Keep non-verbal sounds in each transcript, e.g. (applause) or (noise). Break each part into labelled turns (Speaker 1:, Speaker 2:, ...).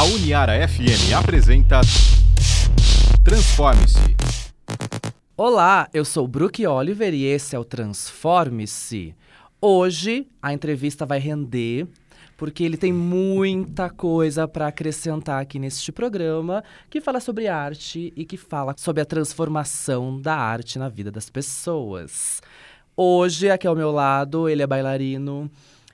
Speaker 1: A Uniara FM apresenta Transforme-se.
Speaker 2: Olá, eu sou Brook Oliver e esse é o Transforme-se. Hoje a entrevista vai render porque ele tem muita coisa para acrescentar aqui neste programa que fala sobre arte e que fala sobre a transformação da arte na vida das pessoas. Hoje, aqui ao meu lado, ele é bailarino,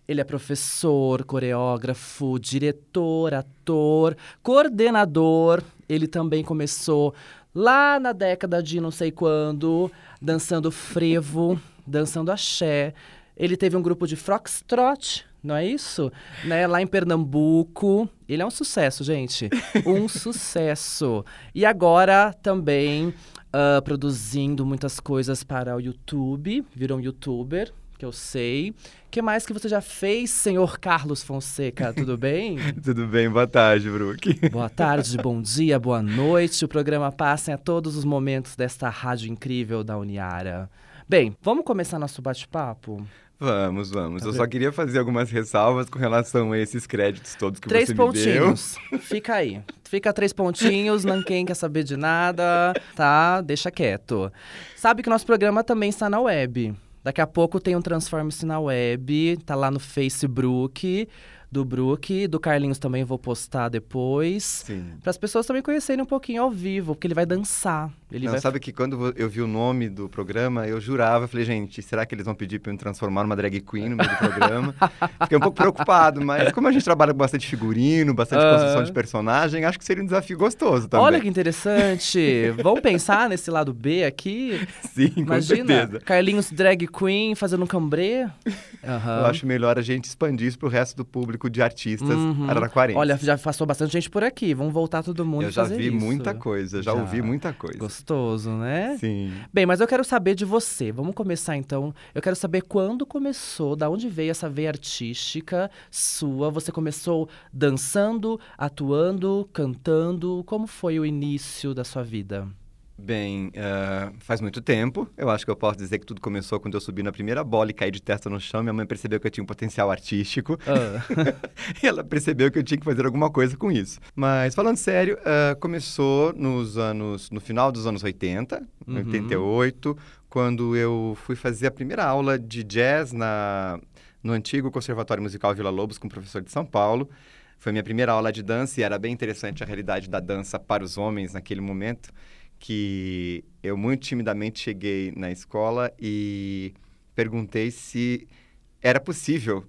Speaker 2: ele é professor, coreógrafo, diretor, ator, coordenador. Ele também começou lá na década de não sei quando, dançando frevo, dançando axé. Ele teve um grupo de foxtrot, não é isso? Né? Lá em Pernambuco. Ele é um sucesso, gente. Um (laughs) sucesso. E agora também uh, produzindo muitas coisas para o YouTube. Virou um youtuber, que eu sei. O que mais que você já fez, senhor Carlos Fonseca? Tudo (laughs) bem?
Speaker 3: Tudo bem, boa tarde, Brook.
Speaker 2: Boa tarde, (laughs) bom dia, boa noite. O programa passa a todos os momentos desta rádio incrível da Uniara. Bem, vamos começar nosso bate-papo?
Speaker 3: Vamos, vamos. Tá eu só queria fazer algumas ressalvas com relação a esses créditos todos que
Speaker 2: três
Speaker 3: você
Speaker 2: pontinhos.
Speaker 3: me deu. (laughs)
Speaker 2: Fica aí. Fica três pontinhos, não quem quer saber de nada, tá? Deixa quieto. Sabe que nosso programa também está na web. Daqui a pouco tem um Transforme-se na web, tá lá no Facebook do Brook, do Carlinhos também vou postar depois. Para as pessoas também conhecerem um pouquinho ao vivo, porque ele vai dançar. Ele
Speaker 3: Não,
Speaker 2: vai...
Speaker 3: Sabe que quando eu vi o nome do programa, eu jurava, falei, gente, será que eles vão pedir para eu me transformar numa drag queen no meio do programa? (laughs) Fiquei um pouco preocupado, mas como a gente trabalha com bastante figurino, bastante uh... construção de personagem, acho que seria um desafio gostoso também.
Speaker 2: Olha que interessante! Vamos pensar nesse lado B aqui? (laughs)
Speaker 3: Sim,
Speaker 2: Imagina,
Speaker 3: com certeza.
Speaker 2: Carlinhos drag queen fazendo um cambrê.
Speaker 3: Uhum. (laughs) Eu acho melhor a gente expandir isso para o resto do público de artistas uhum. araraquarenses.
Speaker 2: Olha, já passou bastante gente por aqui. Vamos voltar todo mundo
Speaker 3: Eu já vi
Speaker 2: isso.
Speaker 3: muita coisa, já, já, ouvi muita coisa.
Speaker 2: Gostoso, né?
Speaker 3: Sim.
Speaker 2: Bem, mas eu quero saber de você. Vamos começar então. Eu quero saber quando começou, da onde veio essa veia artística sua. Você começou dançando, atuando, cantando. Como foi o início da sua vida?
Speaker 3: Bem, uh, faz muito tempo. Eu acho que eu posso dizer que tudo começou quando eu subi na primeira bola e caí de testa no chão. Minha mãe percebeu que eu tinha um potencial artístico. Uh. (laughs) e ela percebeu que eu tinha que fazer alguma coisa com isso. Mas, falando sério, uh, começou nos anos... No final dos anos 80, uhum. 88, quando eu fui fazer a primeira aula de jazz na, no antigo Conservatório Musical Vila Lobos com o professor de São Paulo. Foi minha primeira aula de dança e era bem interessante a realidade da dança para os homens naquele momento que eu muito timidamente cheguei na escola e perguntei se era possível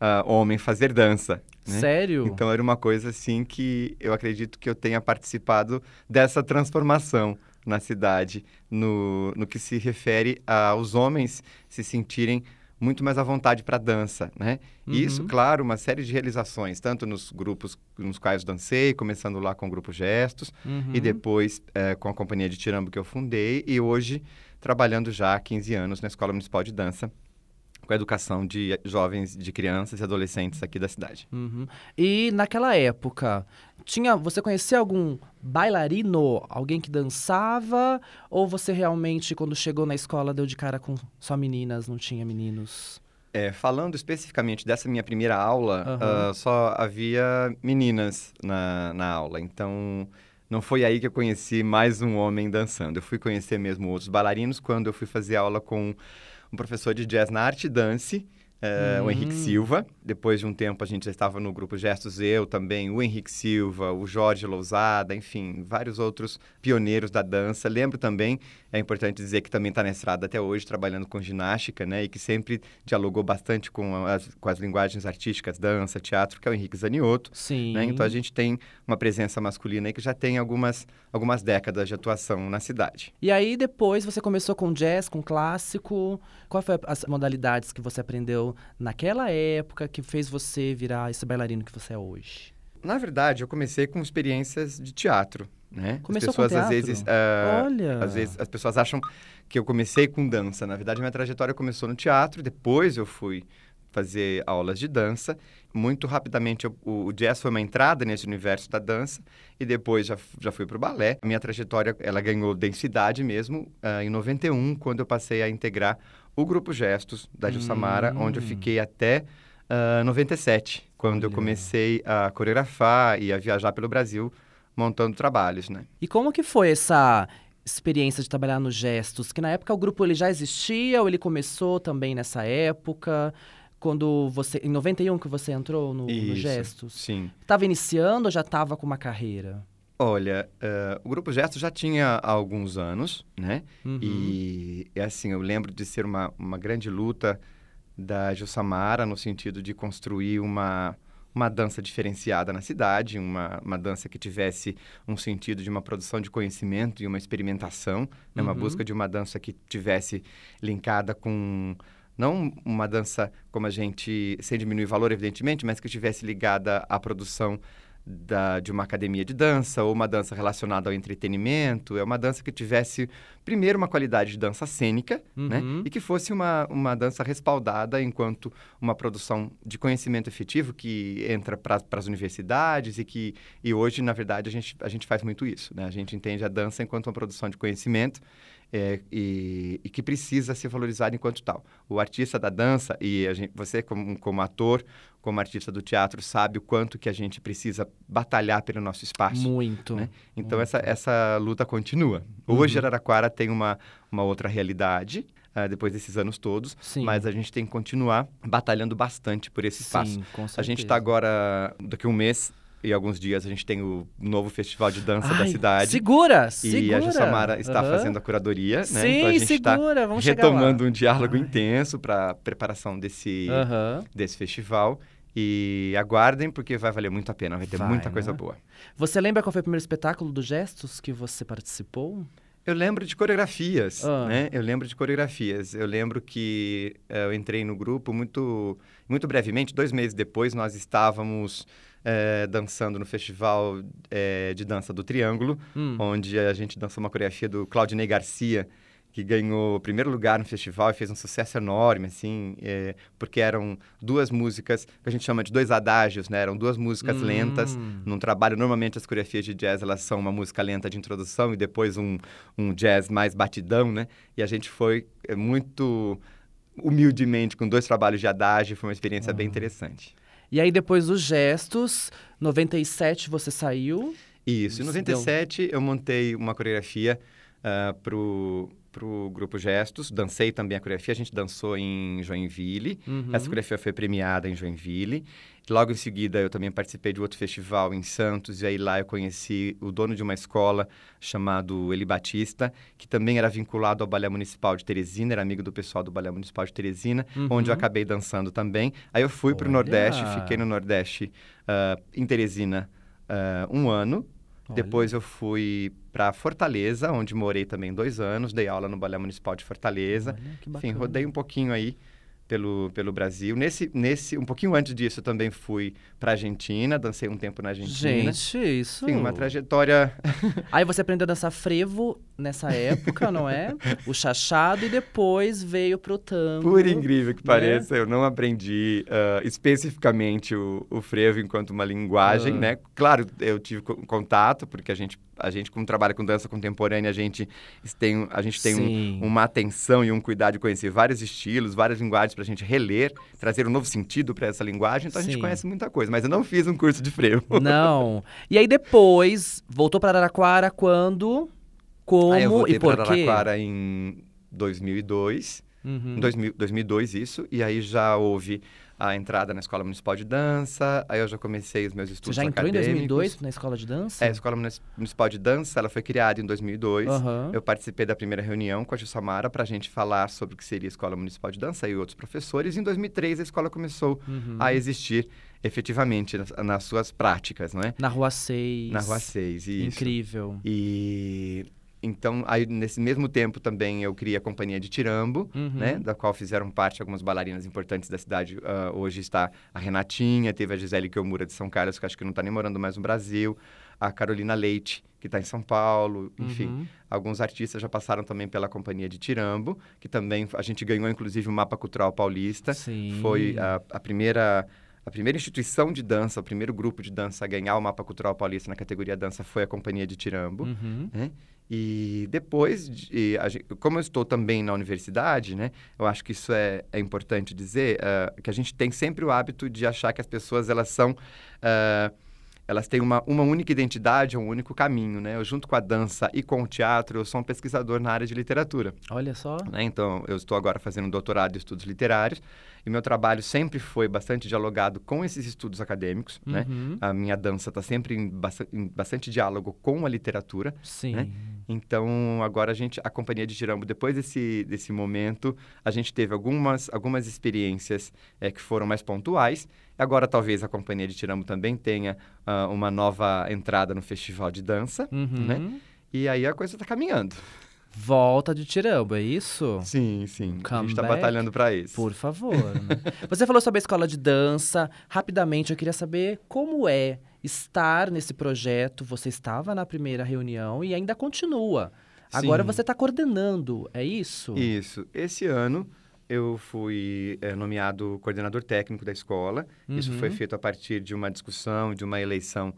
Speaker 3: uh, homem fazer dança.
Speaker 2: Né? Sério?
Speaker 3: Então era uma coisa assim que eu acredito que eu tenha participado dessa transformação na cidade, no, no que se refere aos homens se sentirem muito mais à vontade para dança, né? Uhum. E isso, claro, uma série de realizações, tanto nos grupos nos quais dancei, começando lá com o grupo Gestos, uhum. e depois é, com a companhia de Tirambo que eu fundei, e hoje trabalhando já há 15 anos na Escola Municipal de Dança, com a educação de jovens, de crianças e adolescentes aqui da cidade.
Speaker 2: Uhum. E naquela época, tinha, você conhecia algum bailarino, alguém que dançava, ou você realmente, quando chegou na escola, deu de cara com só meninas, não tinha meninos?
Speaker 3: É, falando especificamente dessa minha primeira aula, uhum. uh, só havia meninas na, na aula, então não foi aí que eu conheci mais um homem dançando. Eu fui conhecer mesmo outros bailarinos quando eu fui fazer aula com um professor de jazz na arte dance, Uh, o Henrique hum. Silva. Depois de um tempo, a gente já estava no grupo Gestos Eu também, o Henrique Silva, o Jorge Lousada, enfim, vários outros pioneiros da dança. Lembro também, é importante dizer que também está na estrada até hoje, trabalhando com ginástica, né? E que sempre dialogou bastante com as, com as linguagens artísticas, dança, teatro, que é o Henrique Zanioto.
Speaker 2: Sim.
Speaker 3: Né? Então a gente tem uma presença masculina aí que já tem algumas, algumas décadas de atuação na cidade.
Speaker 2: E aí depois você começou com jazz, com clássico. Qual foi as modalidades que você aprendeu naquela época que fez você virar esse bailarino que você é hoje?
Speaker 3: Na verdade, eu comecei com experiências de teatro, né?
Speaker 2: Começou
Speaker 3: as pessoas às vezes, uh,
Speaker 2: Olha.
Speaker 3: às vezes as pessoas acham que eu comecei com dança. Na verdade, minha trajetória começou no teatro, depois eu fui fazer aulas de dança. Muito rapidamente, eu, o, jazz foi uma entrada nesse universo da dança e depois já, já fui para o balé. A minha trajetória, ela ganhou densidade mesmo uh, em 91, quando eu passei a integrar o Grupo Gestos, da Gilsamara, hum. onde eu fiquei até Uh, 97, quando Olha. eu comecei a coreografar e a viajar pelo Brasil montando trabalhos, né?
Speaker 2: E como que foi essa experiência de trabalhar nos gestos? Que na época o grupo ele já existia ou ele começou também nessa época? Quando você. Em 91 que você entrou no, Isso, no Gestos?
Speaker 3: Sim.
Speaker 2: Estava iniciando ou já estava com uma carreira?
Speaker 3: Olha, uh, o Grupo Gestos já tinha alguns anos, né? Uhum. E, assim, eu lembro de ser uma, uma grande luta da Jussamara no sentido de construir uma, uma dança diferenciada na cidade, uma, uma dança que tivesse um sentido de uma produção de conhecimento e uma experimentação, né? uma uhum. busca de uma dança que tivesse linkada com não uma dança como a gente, sem diminuir valor, evidentemente, mas que estivesse ligada à produção da, de uma academia de dança ou uma dança relacionada ao entretenimento. É uma dança que tivesse, primeiro, uma qualidade de dança cênica, né? uhum. né? E que fosse uma, uma dança respaldada enquanto uma produção de conhecimento efetivo que entra para as universidades e que e hoje, na verdade, a gente, a gente faz muito isso, né? A gente entende a dança enquanto uma produção de conhecimento é, e, e, que precisa ser valorizado enquanto tal. O artista da dança, e gente, você como, como ator, como artista do teatro, sabe o quanto que a gente precisa batalhar pelo nosso espaço.
Speaker 2: Muito.
Speaker 3: Né? Então, muito. Essa, essa luta continua. Hoje, uhum. Araraquara tem uma, uma outra realidade, Uh, depois desses anos todos. Sim. Mas a gente tem que continuar batalhando bastante por esse espaço.
Speaker 2: Sim.
Speaker 3: A gente está agora, daqui a um mês, e alguns dias a gente tem o novo festival de dança Ai, da cidade.
Speaker 2: Segura, segura.
Speaker 3: E a Jussamara está uhum. fazendo a curadoria, né?
Speaker 2: Sim, então
Speaker 3: a gente
Speaker 2: tá segura, vamos
Speaker 3: retomando um diálogo Ai. intenso para preparação desse, uhum. desse festival. E aguardem, porque vai valer muito a pena, vai ter vai, muita coisa né? boa.
Speaker 2: Você lembra qual foi o primeiro espetáculo do Gestos que você participou?
Speaker 3: Eu lembro de coreografias, ah. né? Eu lembro de coreografias. Eu lembro que uh, eu entrei no grupo muito, muito brevemente, dois meses depois, nós estávamos é, dançando no Festival é, de Dança do Triângulo, hum. onde a gente dançou uma coreografia do Claudinei Garcia, que ganhou o primeiro lugar no festival e fez um sucesso enorme, assim, é, porque eram duas músicas que a gente chama de dois adágios, né? Eram duas músicas hum. lentas num trabalho. Normalmente as coreografias de jazz elas são uma música lenta de introdução e depois um, um jazz mais batidão, né? E a gente foi é, muito humildemente com dois trabalhos de adágio, foi uma experiência bem interessante.
Speaker 2: E aí, depois dos gestos, 97 você saiu.
Speaker 3: Isso, em 97 deu... eu montei uma coreografia uh, pro para o grupo Gestos, dancei também a coreografia, a gente dançou em Joinville, uhum. essa coreografia foi premiada em Joinville. Logo em seguida, eu também participei de outro festival em Santos, e aí lá eu conheci o dono de uma escola chamado Eli Batista, que também era vinculado ao Balé Municipal de Teresina, era amigo do pessoal do Balé Municipal de Teresina, uhum. onde eu acabei dançando também. Aí eu fui para o Nordeste, fiquei no Nordeste, uh, em Teresina, uh, um ano, depois eu fui para Fortaleza, onde morei também dois anos, dei aula no Balé Municipal de Fortaleza. Olha, Enfim, rodei um pouquinho aí pelo, pelo Brasil. Nesse, nesse, um pouquinho antes disso, eu também fui para Argentina, dancei um tempo na Argentina.
Speaker 2: Gente, isso.
Speaker 3: Sim, uma trajetória. (laughs)
Speaker 2: Aí você aprendeu a dançar frevo nessa época, não é? O chachado e depois veio pro tango.
Speaker 3: Por incrível que né? pareça, eu não aprendi uh, especificamente o, o, frevo enquanto uma linguagem, né? Claro, eu tive contato porque a gente a gente, como trabalha com dança contemporânea, a gente tem, a gente tem um, uma atenção e um cuidado de conhecer vários estilos, várias linguagens para a gente reler, trazer um novo sentido para essa linguagem. Então, Sim. a gente conhece muita coisa. Mas eu não fiz um curso de frevo.
Speaker 2: Não. E aí, depois, voltou para Araraquara quando? Como
Speaker 3: aí eu voltei
Speaker 2: e por
Speaker 3: Araraquara em 2002. Uhum. Em 2000, 2002, isso. E aí já houve a entrada na Escola Municipal de Dança, aí eu já comecei os meus estudos
Speaker 2: Você já entrou
Speaker 3: acadêmicos.
Speaker 2: em 2002 na Escola de Dança?
Speaker 3: É, a Escola Municipal de Dança, ela foi criada em 2002. Uhum. Eu participei da primeira reunião com a Jussamara para a gente falar sobre o que seria a Escola Municipal de Dança e outros professores. Em 2003, a escola começou uhum. a existir efetivamente nas, nas, suas práticas, não é?
Speaker 2: Na Rua 6.
Speaker 3: Na Rua 6, isso.
Speaker 2: Incrível.
Speaker 3: E então, aí, nesse mesmo tempo também eu criei a companhia de Tirambo, uhum. né? Da qual fizeram parte algumas bailarinas importantes da cidade. Uh, hoje está a Renatinha, teve a Gisele Kiomura de São Carlos, que acho que não está nem morando mais no Brasil. A Carolina Leite, que está em São Paulo. Enfim, uhum. alguns artistas já passaram também pela companhia de Tirambo, que também a gente ganhou, inclusive, o Mapa Cultural Paulista.
Speaker 2: Sim.
Speaker 3: Foi a, a primeira a primeira instituição de dança, o primeiro grupo de dança a ganhar o Mapa Cultural Paulista na categoria dança foi a Companhia de Tirambo.
Speaker 2: Uhum.
Speaker 3: Né? E depois, de, como eu estou também na universidade, né, eu acho que isso é, é importante dizer, uh, que a gente tem sempre o hábito de achar que as pessoas elas são... Uh, elas têm uma, uma única identidade, um único caminho, né? Eu, junto com a dança e com o teatro, eu sou um pesquisador na área de literatura.
Speaker 2: Olha só.
Speaker 3: Né? Então, eu estou agora fazendo um doutorado em estudos literários e meu trabalho sempre foi bastante dialogado com esses estudos acadêmicos, né?
Speaker 2: Uhum.
Speaker 3: A minha dança está sempre em, bast em, bastante diálogo com a literatura.
Speaker 2: Sim.
Speaker 3: Né? Então, agora a gente, a Companhia de Girambo, depois desse, desse momento, a gente teve algumas, algumas experiências é, que foram mais pontuais Agora, talvez a Companhia de Tiramo também tenha uh, uma nova entrada no festival de dança,
Speaker 2: uhum.
Speaker 3: né? E aí a coisa está caminhando.
Speaker 2: Volta de Tirambo, é isso?
Speaker 3: Sim, sim.
Speaker 2: Come
Speaker 3: a gente está
Speaker 2: back?
Speaker 3: batalhando para isso.
Speaker 2: Por favor. (laughs) né? Você falou sobre a escola de dança. Rapidamente, eu queria saber como é estar nesse projeto. Você estava na primeira reunião e ainda continua. Agora
Speaker 3: Sim.
Speaker 2: você está coordenando, é isso?
Speaker 3: Isso. Esse ano eu fui é, nomeado coordenador técnico da escola. Isso foi
Speaker 2: Uhum.
Speaker 3: feito a partir de uma discussão, de uma eleição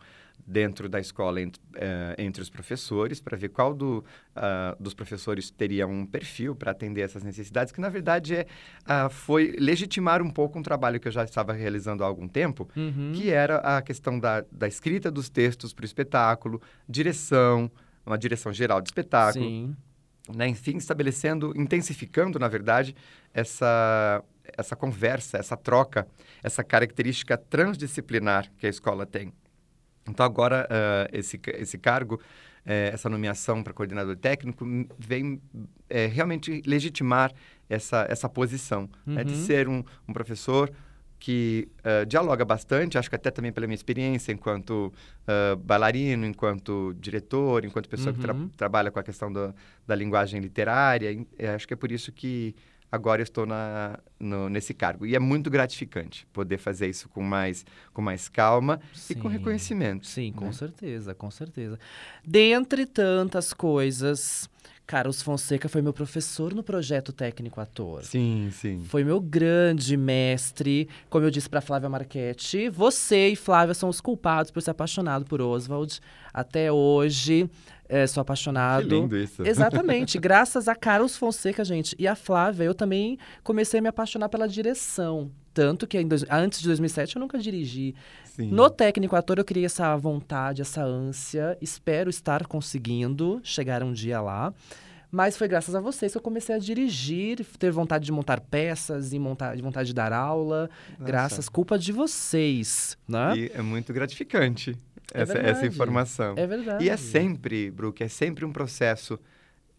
Speaker 3: dentro da escola entre, eh, entre os professores, para ver qual do, ah, dos professores teria um perfil para atender essas necessidades, que na verdade é, ah, foi legitimar um pouco um trabalho que eu já estava realizando há algum tempo,
Speaker 2: Uhum.
Speaker 3: que era a questão da, da escrita dos textos para o espetáculo, direção, uma direção geral de espetáculo,
Speaker 2: Sim.
Speaker 3: né? enfim, estabelecendo, intensificando, na verdade, essa, essa conversa, essa troca, essa característica transdisciplinar que a escola tem. Então, agora, ah, esse, esse cargo, eh, essa nomeação para coordenador técnico, vem eh, realmente legitimar essa, essa posição, né? de
Speaker 2: Uhum.
Speaker 3: ser um, um professor que ah, dialoga bastante, acho que até também pela minha experiência enquanto ah, bailarino, enquanto diretor, enquanto pessoa que tra-
Speaker 2: Uhum.
Speaker 3: trabalha com a questão da, da linguagem literária. eh, acho que é por isso que agora eu estou na, no- nesse cargo. E é muito gratificante poder fazer isso com mais, com mais calma e com
Speaker 2: Sim.
Speaker 3: reconhecimento.
Speaker 2: Sim, com
Speaker 3: né?
Speaker 2: certeza, com certeza. Dentre tantas coisas, Carlos Fonseca foi meu professor no projeto técnico ator.
Speaker 3: Sim, sim.
Speaker 2: Foi meu grande mestre. Como eu disse para Flávia Marchetti, você e Flávia são os culpados por ser apaixonado por Oswald. Até hoje, eh, sou apaixonado.
Speaker 3: Que lindo isso.
Speaker 2: Exatamente, graças a Carlos Fonseca, gente. E a Flávia, eu também comecei a me apaixonar pela direção. Tanto que dois- antes de 2007 eu nunca dirigi.
Speaker 3: Sim.
Speaker 2: No técnico ator eu criei essa vontade, essa ânsia. Espero estar conseguindo chegar um dia lá. Mas foi graças a vocês que eu comecei a dirigir, ter vontade de montar peças e montar, de vontade de dar aula.
Speaker 3: Nossa.
Speaker 2: Graças, culpa de vocês, né?
Speaker 3: E é muito gratificante
Speaker 2: É
Speaker 3: essa, essa informação.
Speaker 2: É verdade.
Speaker 3: E é sempre, Brook, é sempre um processo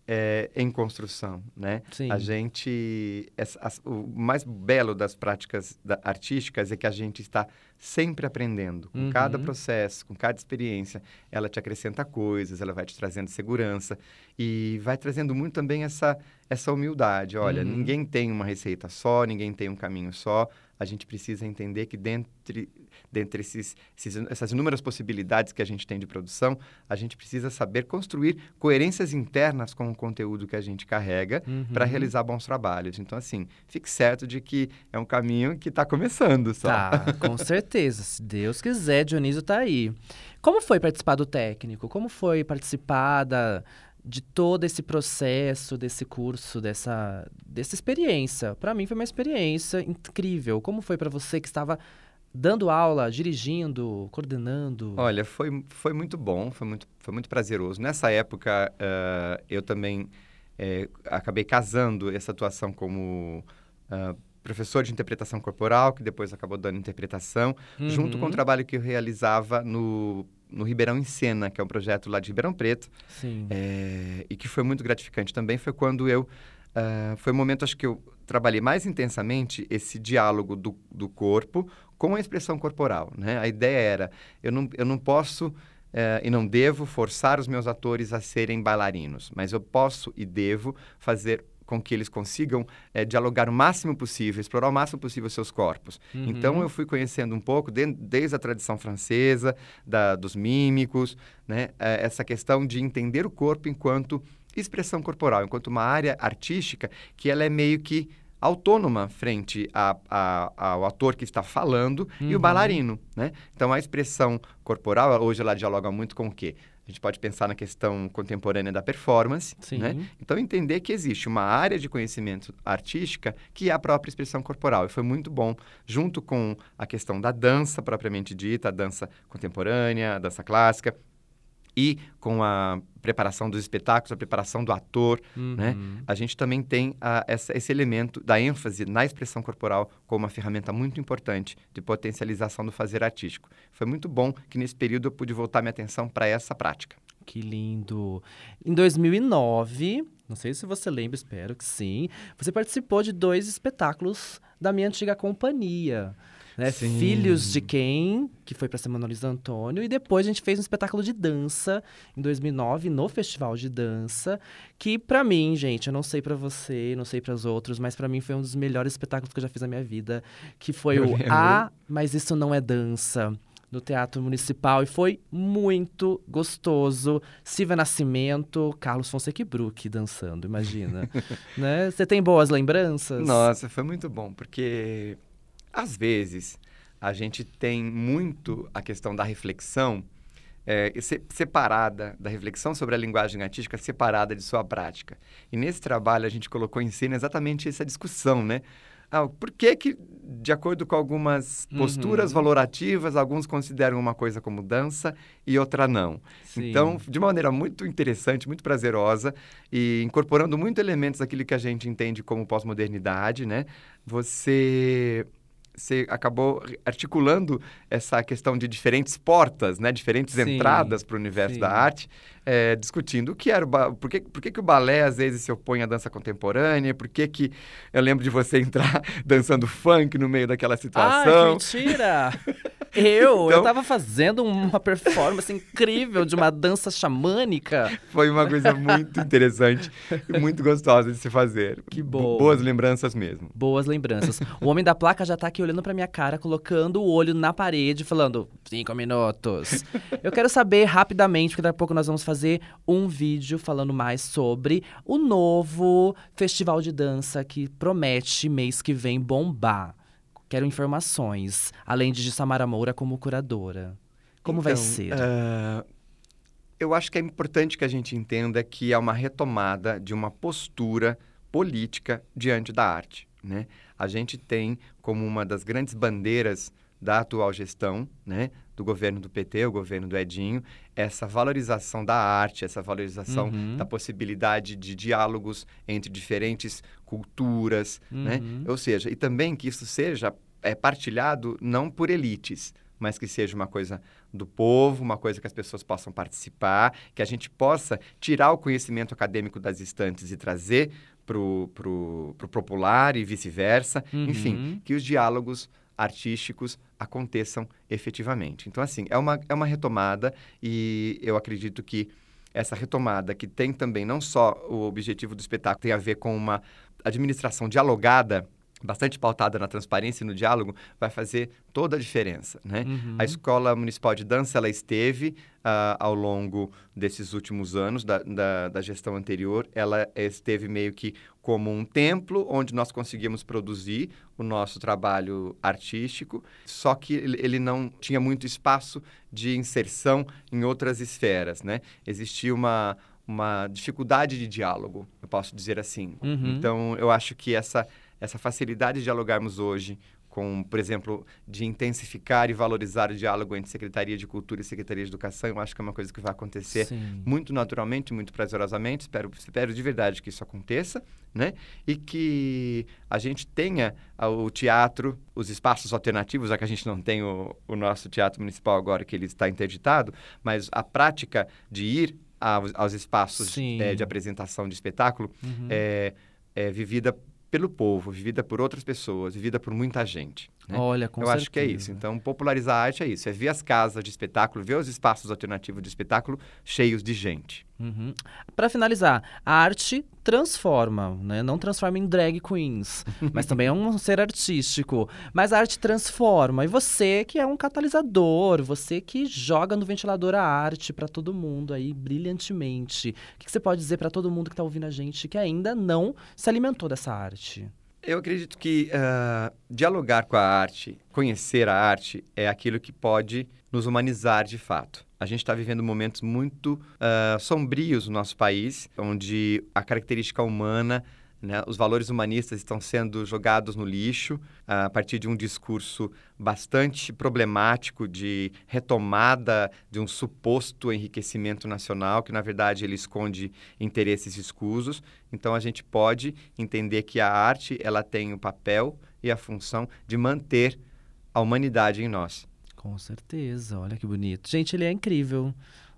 Speaker 3: é, em construção, né?
Speaker 2: Sim.
Speaker 3: A gente... as- o mais belo das práticas da- artísticas é que a gente está sempre aprendendo. Com
Speaker 2: Uhum.
Speaker 3: cada processo, com cada experiência, ela te acrescenta coisas, ela vai te trazendo segurança e vai trazendo muito também essa, essa humildade. Olha,
Speaker 2: Uhum.
Speaker 3: ninguém tem uma receita só, ninguém tem um caminho só. A gente precisa entender que dentre, dentre esses, esses- essas inúmeras possibilidades que a gente tem de produção, a gente precisa saber construir coerências internas com o conteúdo que a gente carrega
Speaker 2: Uhum.
Speaker 3: para realizar bons trabalhos. Então, assim, fique certo de que é um caminho que está começando só.
Speaker 2: Tá, com certeza. Se Deus quiser, Dionísio tá aí. Como foi participar do técnico? Como foi participar da, de todo esse processo, desse curso, dessa, dessa experiência? Para mim foi uma experiência incrível. Como foi para você que estava dando aula, dirigindo, coordenando?
Speaker 3: Olha, foi, foi muito bom, foi muito, foi muito prazeroso. Nessa época, ah, eu também eh, acabei casando essa atuação como ah, professor de interpretação corporal, que depois acabou dando interpretação, junto com o
Speaker 2: Uhum.
Speaker 3: trabalho que eu realizava no, no Ribeirão em Cena, que é um projeto lá de Ribeirão Preto,
Speaker 2: Sim.
Speaker 3: é, e que foi muito gratificante também, foi quando eu. ah, foi o momento, acho que eu trabalhei mais intensamente esse diálogo do, do corpo com a expressão corporal. Né? A ideia era: eu não, eu não posso eh, e não devo forçar os meus atores a serem bailarinos, mas eu posso e devo fazer com que eles consigam eh, dialogar o máximo possível, explorar o máximo possível os seus corpos.
Speaker 2: Uhum.
Speaker 3: Então eu fui conhecendo um pouco, de- desde a tradição francesa, da- dos mímicos, né? eh, essa questão de entender o corpo enquanto expressão corporal, enquanto uma área artística que ela é meio que autônoma frente a, a, ao ator que está falando uhum. e o bailarino, né? Então, a expressão corporal, hoje ela dialoga muito com o quê? A gente pode pensar na questão contemporânea da performance, né? Então, entender que existe uma área de conhecimento artística que é a própria expressão corporal. E foi muito bom, junto com a questão da dança propriamente dita, a dança contemporânea, a dança clássica, e com a preparação dos espetáculos, a preparação do ator, uhum. né? A gente também tem a, essa, esse elemento da ênfase na expressão corporal como uma ferramenta muito importante de potencialização do fazer artístico. Foi muito bom que nesse período eu pude voltar minha atenção para essa prática.
Speaker 2: Que lindo! Em 2009, não sei se você lembra, espero que sim, você participou de dois espetáculos da minha antiga companhia né? Filhos de quem, que foi para Semana Luiz Antônio, e depois a gente fez um espetáculo de dança em 2009 no Festival de Dança, que para mim, gente, eu não sei para você, não sei para os outros, mas para mim foi um dos melhores espetáculos que eu já fiz na minha vida, que foi eu o lembro. Ah, mas isso não é dança no Teatro Municipal e foi muito gostoso. Silvia Nascimento, Carlos Fonseca e Brook dançando, imagina. (laughs) né? Você tem boas lembranças?
Speaker 3: Nossa, foi muito bom, porque às vezes, a gente tem muito a questão da reflexão é, separada, da reflexão sobre a linguagem artística separada de sua prática. E nesse trabalho a gente colocou em cena exatamente essa discussão, né? Ah, por que que, de acordo com algumas uhum. posturas uhum. valorativas, alguns consideram uma coisa como dança e outra não? Sim. Então, de uma maneira muito interessante, muito prazerosa e incorporando muito elementos daquilo que a gente entende como pós-modernidade, né? Você você acabou articulando essa questão de diferentes portas, né? diferentes sim, entradas para o universo sim. da arte, é, discutindo o que era o ba... por, que, por que, que o balé às vezes se opõe à dança contemporânea, por que, que eu lembro de você (laughs) entrar dançando funk no meio daquela situação.
Speaker 2: Ai, mentira! (laughs) Eu, então, eu tava fazendo uma performance incrível de uma dança xamânica.
Speaker 3: Foi uma coisa muito interessante e muito gostosa de se fazer.
Speaker 2: Que bom.
Speaker 3: Boas lembranças mesmo.
Speaker 2: Boas lembranças. O homem da placa já tá aqui olhando pra minha cara, colocando o olho na parede, falando cinco minutos. eu quero saber rapidamente, porque daqui a pouco nós vamos fazer um vídeo falando mais sobre o novo festival de dança que promete mês que vem bombar. Quero informações, além de Samara Moura como curadora. Como então, vai ser? Uh,
Speaker 3: eu acho que é importante que a gente entenda que é uma retomada de uma postura política diante da arte. Né? A gente tem como uma das grandes bandeiras da atual gestão, né, do governo do PT, o governo do Edinho, essa valorização da arte, essa valorização uhum. da possibilidade de diálogos entre diferentes culturas, né? uhum. né? Ou seja, e também que isso seja é, partilhado não por elites, mas que seja uma coisa do povo, uma coisa que as pessoas possam participar, que a gente possa tirar o conhecimento acadêmico das estantes e trazer para o pro, pro popular e vice-versa. Uhum. Enfim, que os diálogos artísticos aconteçam efetivamente. Então, assim, é uma, é uma retomada e eu acredito que essa retomada, que tem também não só o objetivo do espetáculo, tem a ver com uma administração dialogada bastante pautada na transparência e no diálogo, vai fazer toda a diferença, né? Uhum. A Escola Municipal de Dança, ela esteve uh, ao longo desses últimos anos da, da, da, gestão anterior, ela esteve meio que como um templo onde nós conseguíamos produzir o nosso trabalho artístico, só que ele não tinha muito espaço de inserção em outras esferas, né? Existia uma uma dificuldade de diálogo, eu posso dizer assim. Uhum. Então, eu acho que essa essa facilidade de dialogarmos hoje com, por exemplo, de intensificar e valorizar o diálogo entre Secretaria de Cultura e Secretaria de Educação, eu acho que é uma coisa que vai acontecer Sim. muito naturalmente, muito prazerosamente. Espero, espero de verdade que isso aconteça, né? E que a gente tenha o teatro, os espaços alternativos, já que a gente não tem o, o nosso teatro municipal agora, que ele está interditado, mas a prática de ir aos, aos espaços é, de apresentação de espetáculo uhum. é, é vivida pelo povo, vivida por outras pessoas, vivida por muita gente. Né?
Speaker 2: Olha, com
Speaker 3: Eu
Speaker 2: certeza.
Speaker 3: acho que é isso. Então, popularizar a arte é isso. É ver as casas de espetáculo, ver os espaços alternativos de espetáculo cheios de gente.
Speaker 2: Uhum. Para finalizar, a arte transforma, né? Não transforma em drag queens, (laughs) mas também é um ser artístico. Mas a arte transforma. E você que é um catalisador, você que joga no ventilador a arte para todo mundo aí brilhantemente. O que, que você pode dizer para todo mundo que está ouvindo a gente que ainda não se alimentou dessa arte?
Speaker 3: Eu acredito que uh, dialogar com a arte, conhecer a arte, é aquilo que pode nos humanizar de fato. A gente está vivendo momentos muito uh, sombrios no nosso país, onde a característica humana né? Os valores humanistas estão sendo jogados no lixo a partir de um discurso bastante problemático de retomada de um suposto enriquecimento nacional, que na verdade ele esconde interesses escusos. Então a gente pode entender que a arte ela tem o papel e a função de manter a humanidade em nós.
Speaker 2: Com certeza, olha que bonito. Gente, ele é incrível.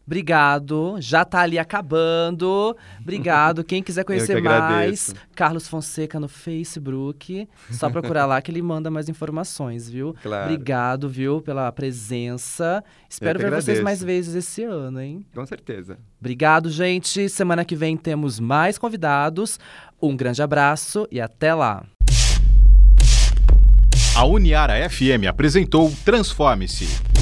Speaker 2: Obrigado. Já tá ali acabando. Obrigado. (laughs) Quem quiser conhecer mais, Carlos Fonseca no Facebook. Só procurar lá que ele manda mais informações, viu?
Speaker 3: Claro.
Speaker 2: Obrigado, viu, pela presença. Espero ver
Speaker 3: agradeço.
Speaker 2: vocês mais vezes esse ano, hein?
Speaker 3: Com certeza.
Speaker 2: Obrigado, gente. Semana que vem temos mais convidados. Um grande abraço e até lá.
Speaker 1: A Uniara FM apresentou Transforme-se.